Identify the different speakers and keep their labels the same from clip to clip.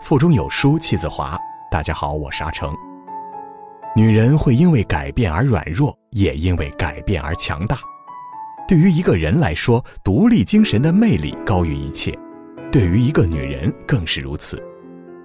Speaker 1: 腹中有书气自华。大家好，我是阿成。女人会因为改变而软弱，也因为改变而强大。对于一个人来说，独立精神的魅力高于一切；对于一个女人更是如此。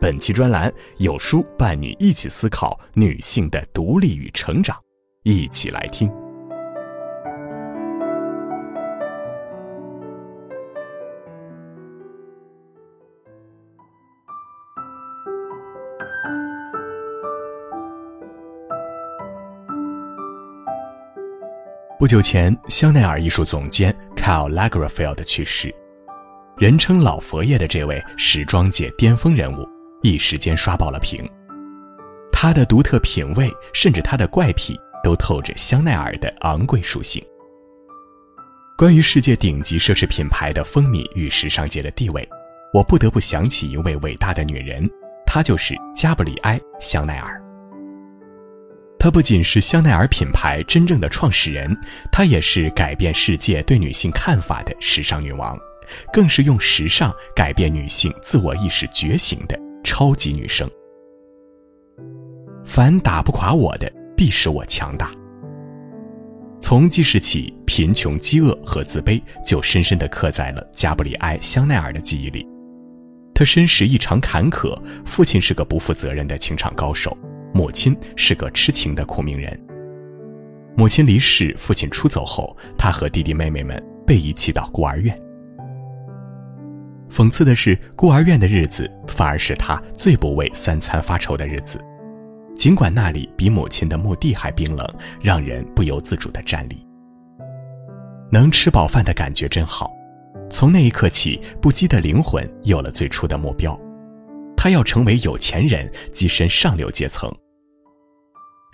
Speaker 1: 本期专栏有书伴你一起思考女性的独立与成长，一起来听。不久前，香奈儿艺术总监 Karl Lagerfeld 去世，人称“老佛爷”的这位时装界巅峰人物，一时间刷爆了屏。他的独特品味，甚至他的怪癖，都透着香奈儿的昂贵属性。关于世界顶级奢侈品牌的风靡与时尚界的地位，我不得不想起一位伟大的女人，她就是加布里埃·香奈儿。她不仅是香奈儿品牌真正的创始人，她也是改变世界对女性看法的时尚女王，更是用时尚改变女性自我意识觉醒的超级女生。凡打不垮我的，必使我强大。从记事起，贫穷、饥饿和自卑就深深地刻在了加布里埃·香奈儿的记忆里。她身世异常坎坷，父亲是个不负责任的情场高手。母亲是个痴情的苦命人。母亲离世，父亲出走后，他和弟弟妹妹们被遗弃到孤儿院。讽刺的是，孤儿院的日子反而是他最不为三餐发愁的日子，尽管那里比母亲的墓地还冰冷，让人不由自主的站立。能吃饱饭的感觉真好。从那一刻起，不羁的灵魂有了最初的目标，他要成为有钱人，跻身上流阶层。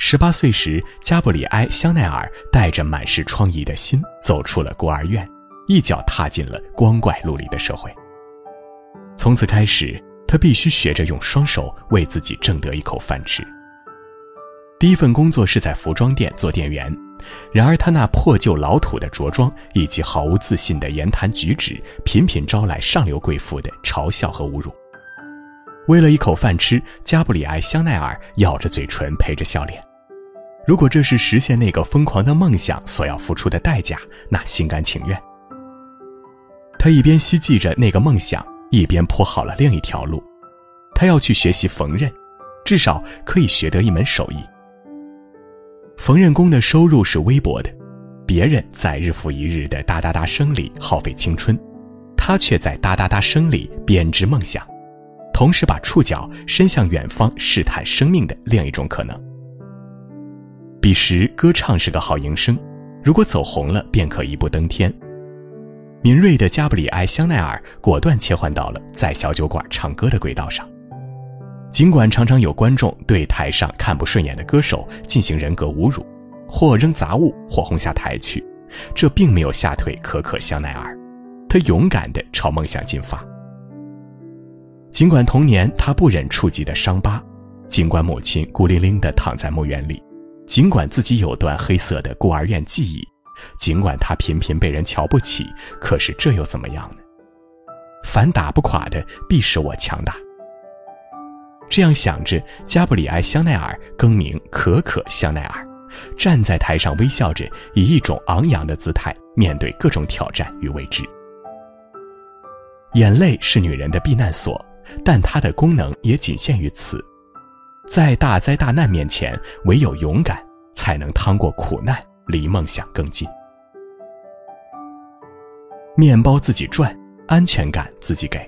Speaker 1: 十八岁时，加布里埃·香奈儿带着满是疮痍的心走出了孤儿院，一脚踏进了光怪陆离的社会。从此开始，他必须学着用双手为自己挣得一口饭吃。第一份工作是在服装店做店员，然而他那破旧老土的着装以及毫无自信的言谈举止，频频招来上流贵妇的嘲笑和侮辱。为了一口饭吃，加布里埃·香奈儿咬着嘴唇，陪着笑脸。如果这是实现那个疯狂的梦想所要付出的代价，那心甘情愿。他一边希冀着那个梦想，一边铺好了另一条路。他要去学习缝纫，至少可以学得一门手艺。缝纫工的收入是微薄的，别人在日复一日的哒哒哒声里耗费青春，他却在哒哒哒声里编织梦想，同时把触角伸向远方，试探生命的另一种可能。彼时，歌唱是个好营生，如果走红了，便可一步登天。敏锐的加布里埃·香奈儿果断切换到了在小酒馆唱歌的轨道上。尽管常常有观众对台上看不顺眼的歌手进行人格侮辱，或扔杂物，或轰下台去，这并没有吓退可可·香奈儿。她勇敢地朝梦想进发。尽管童年她不忍触及的伤疤，尽管母亲孤零零地躺在墓园里。尽管自己有段黑色的孤儿院记忆，尽管他频频被人瞧不起，可是这又怎么样呢？凡打不垮的，必使我强大。这样想着，加布里埃·香奈儿更名可可·香奈儿，站在台上微笑着，以一种昂扬的姿态面对各种挑战与未知。眼泪是女人的避难所，但它的功能也仅限于此。在大灾大难面前，唯有勇敢才能趟过苦难，离梦想更近。面包自己赚，安全感自己给。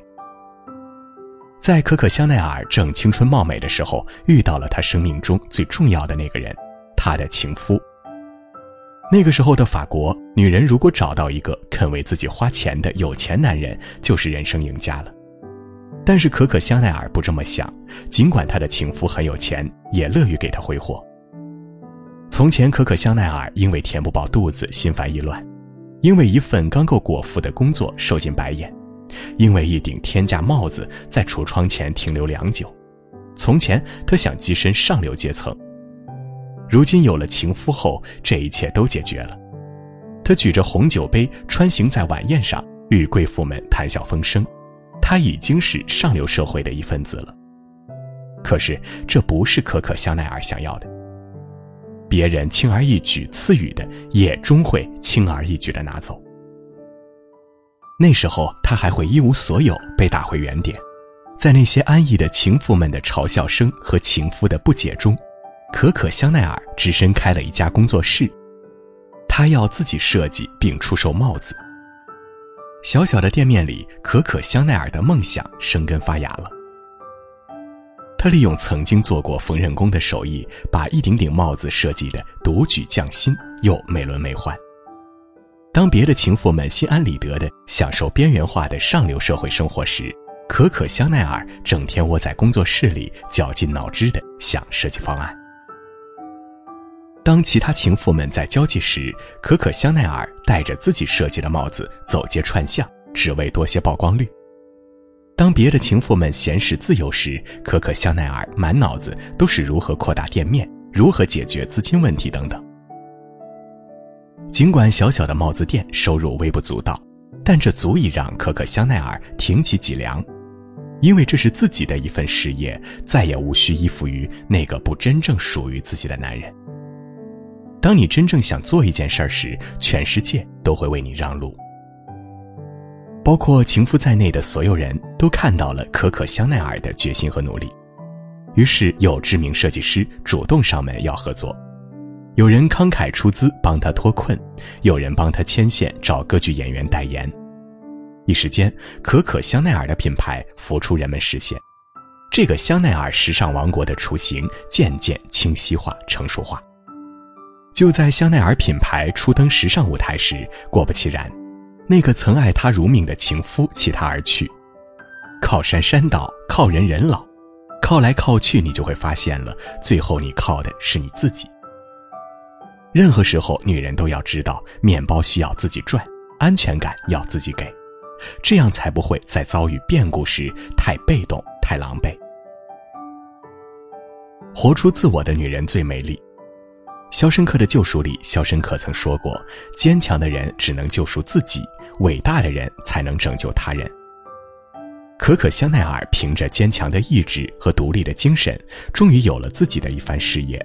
Speaker 1: 在可可香奈儿正青春貌美的时候，遇到了她生命中最重要的那个人，她的情夫。那个时候的法国，女人如果找到一个肯为自己花钱的有钱男人，就是人生赢家了。但是可可香奈儿不这么想，尽管她的情夫很有钱，也乐于给她挥霍。从前，可可香奈儿因为填不饱肚子心烦意乱，因为一份刚够果腹的工作受尽白眼，因为一顶天价帽子在橱窗前停留良久。从前，她想跻身上流阶层，如今有了情夫后，这一切都解决了。她举着红酒杯穿行在晚宴上，与贵妇们谈笑风生。他已经是上流社会的一份子了。可是这不是可可香奈儿想要的。别人轻而易举赐予的，也终会轻而易举的拿走。那时候，他还会一无所有，被打回原点。在那些安逸的情妇们的嘲笑声和情夫的不解中，可可香奈儿只身开了一家工作室。他要自己设计并出售帽子。小小的店面里，可可香奈儿的梦想生根发芽了。他利用曾经做过缝纫工的手艺，把一顶顶帽子设计的独具匠心又美轮美奂。当别的情妇们心安理得地享受边缘化的上流社会生活时，可可香奈儿整天窝在工作室里，绞尽脑汁地想设计方案。当其他情妇们在交际时，可可香奈儿戴着自己设计的帽子走街串巷，只为多些曝光率。当别的情妇们闲时自由时，可可香奈儿满脑子都是如何扩大店面、如何解决资金问题等等。尽管小小的帽子店收入微不足道，但这足以让可可香奈儿挺起脊梁。因为这是自己的一份事业，再也无需依附于那个不真正属于自己的男人。当你真正想做一件事儿时，全世界都会为你让路，包括情夫在内的所有人都看到了可可香奈儿的决心和努力。于是，有知名设计师主动上门要合作，有人慷慨出资帮他脱困，有人帮他牵线找歌剧演员代言。一时间，可可香奈儿的品牌浮出人们视线，这个香奈儿时尚王国的雏形渐渐清晰化、成熟化。就在香奈儿品牌初登时尚舞台时，果不其然，那个曾爱她如命的情夫弃她而去。靠山山倒，靠人人老，靠来靠去，你就会发现了，最后你靠的是你自己。任何时候，女人都要知道，面包需要自己赚，安全感要自己给。这样才不会在遭遇变故时太被动、太狼狈。活出自我的女人最美丽。《肖申克的救赎》里，肖申克曾说过：“坚强的人只能救赎自己，伟大的人才能拯救他人。”可可香奈儿凭着坚强的意志和独立的精神，终于有了自己的一番事业。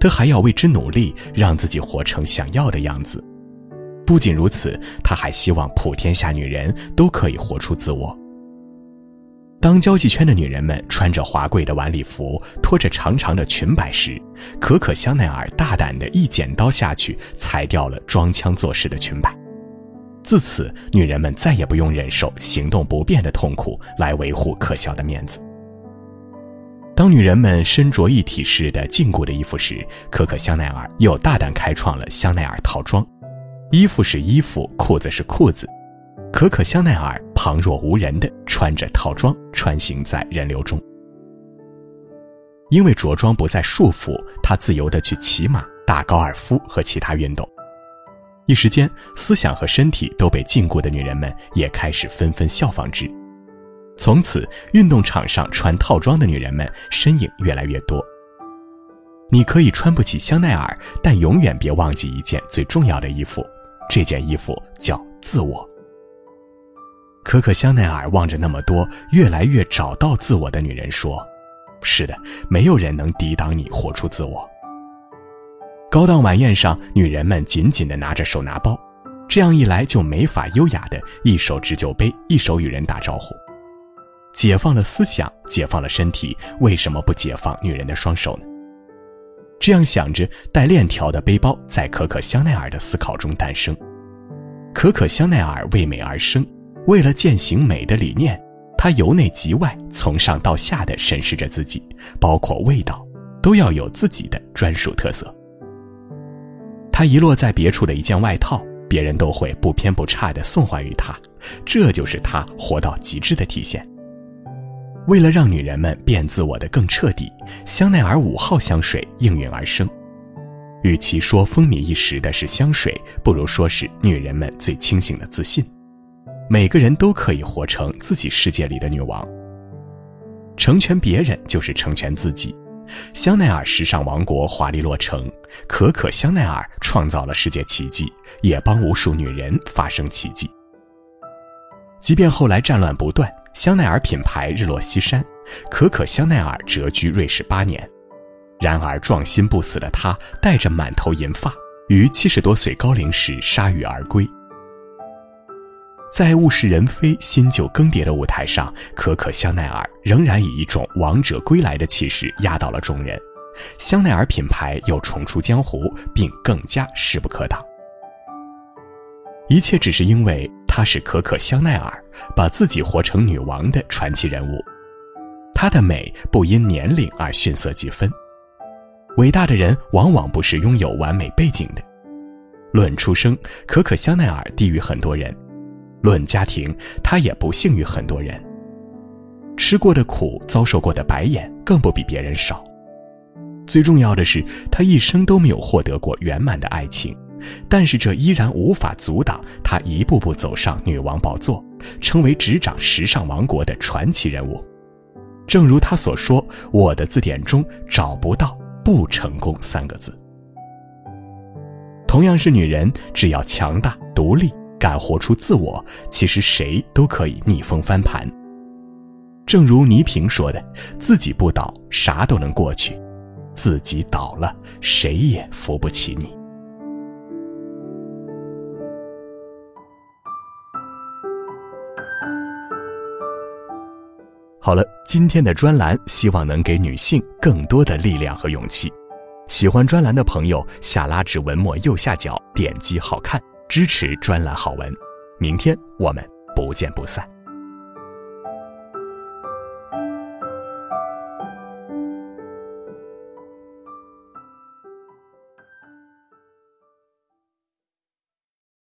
Speaker 1: 她还要为之努力，让自己活成想要的样子。不仅如此，他还希望普天下女人都可以活出自我。当交际圈的女人们穿着华贵的晚礼服，拖着长长的裙摆时，可可香奈儿大胆的一剪刀下去，裁掉了装腔作势的裙摆。自此，女人们再也不用忍受行动不便的痛苦来维护可笑的面子。当女人们身着一体式的禁锢的衣服时，可可香奈儿又大胆开创了香奈儿套装。衣服是衣服，裤子是裤子，可可香奈儿旁若无人的穿着套装穿行在人流中。因为着装不再束缚，她自由的去骑马、打高尔夫和其他运动。一时间，思想和身体都被禁锢的女人们也开始纷纷效仿之。从此，运动场上穿套装的女人们身影越来越多。你可以穿不起香奈儿，但永远别忘记一件最重要的衣服。这件衣服叫自我。可可香奈儿望着那么多越来越找到自我的女人说：“是的，没有人能抵挡你活出自我。”高档晚宴上，女人们紧紧地拿着手拿包，这样一来就没法优雅的一手执酒杯，一手与人打招呼。解放了思想，解放了身体，为什么不解放女人的双手呢？这样想着，带链条的背包在可可香奈儿的思考中诞生。可可香奈儿为美而生，为了践行美的理念，她由内及外、从上到下的审视着自己，包括味道，都要有自己的专属特色。她遗落在别处的一件外套，别人都会不偏不差地送还于她，这就是她活到极致的体现。为了让女人们变自我的更彻底，香奈儿五号香水应运而生。与其说风靡一时的是香水，不如说是女人们最清醒的自信。每个人都可以活成自己世界里的女王。成全别人就是成全自己。香奈儿时尚王国华丽落成，可可香奈儿创造了世界奇迹，也帮无数女人发生奇迹。即便后来战乱不断。香奈儿品牌日落西山，可可香奈儿蛰居瑞士八年。然而壮心不死的她，带着满头银发，于七十多岁高龄时铩羽而归。在物是人非、新旧更迭的舞台上，可可香奈儿仍然以一种王者归来的气势压倒了众人。香奈儿品牌又重出江湖，并更加势不可挡。一切只是因为她是可可香奈儿，把自己活成女王的传奇人物。她的美不因年龄而逊色几分。伟大的人往往不是拥有完美背景的。论出生，可可香奈儿低于很多人；论家庭，她也不幸于很多人。吃过的苦，遭受过的白眼，更不比别人少。最重要的是，她一生都没有获得过圆满的爱情。但是这依然无法阻挡她一步步走上女王宝座，成为执掌时尚王国的传奇人物。正如她所说：“我的字典中找不到‘不成功’三个字。”同样是女人，只要强大、独立，敢活出自我，其实谁都可以逆风翻盘。正如倪萍说的：“自己不倒，啥都能过去；自己倒了，谁也扶不起你。”好了，今天的专栏希望能给女性更多的力量和勇气。喜欢专栏的朋友，下拉至文末右下角点击“好看”，支持专栏好文。明天我们不见不散。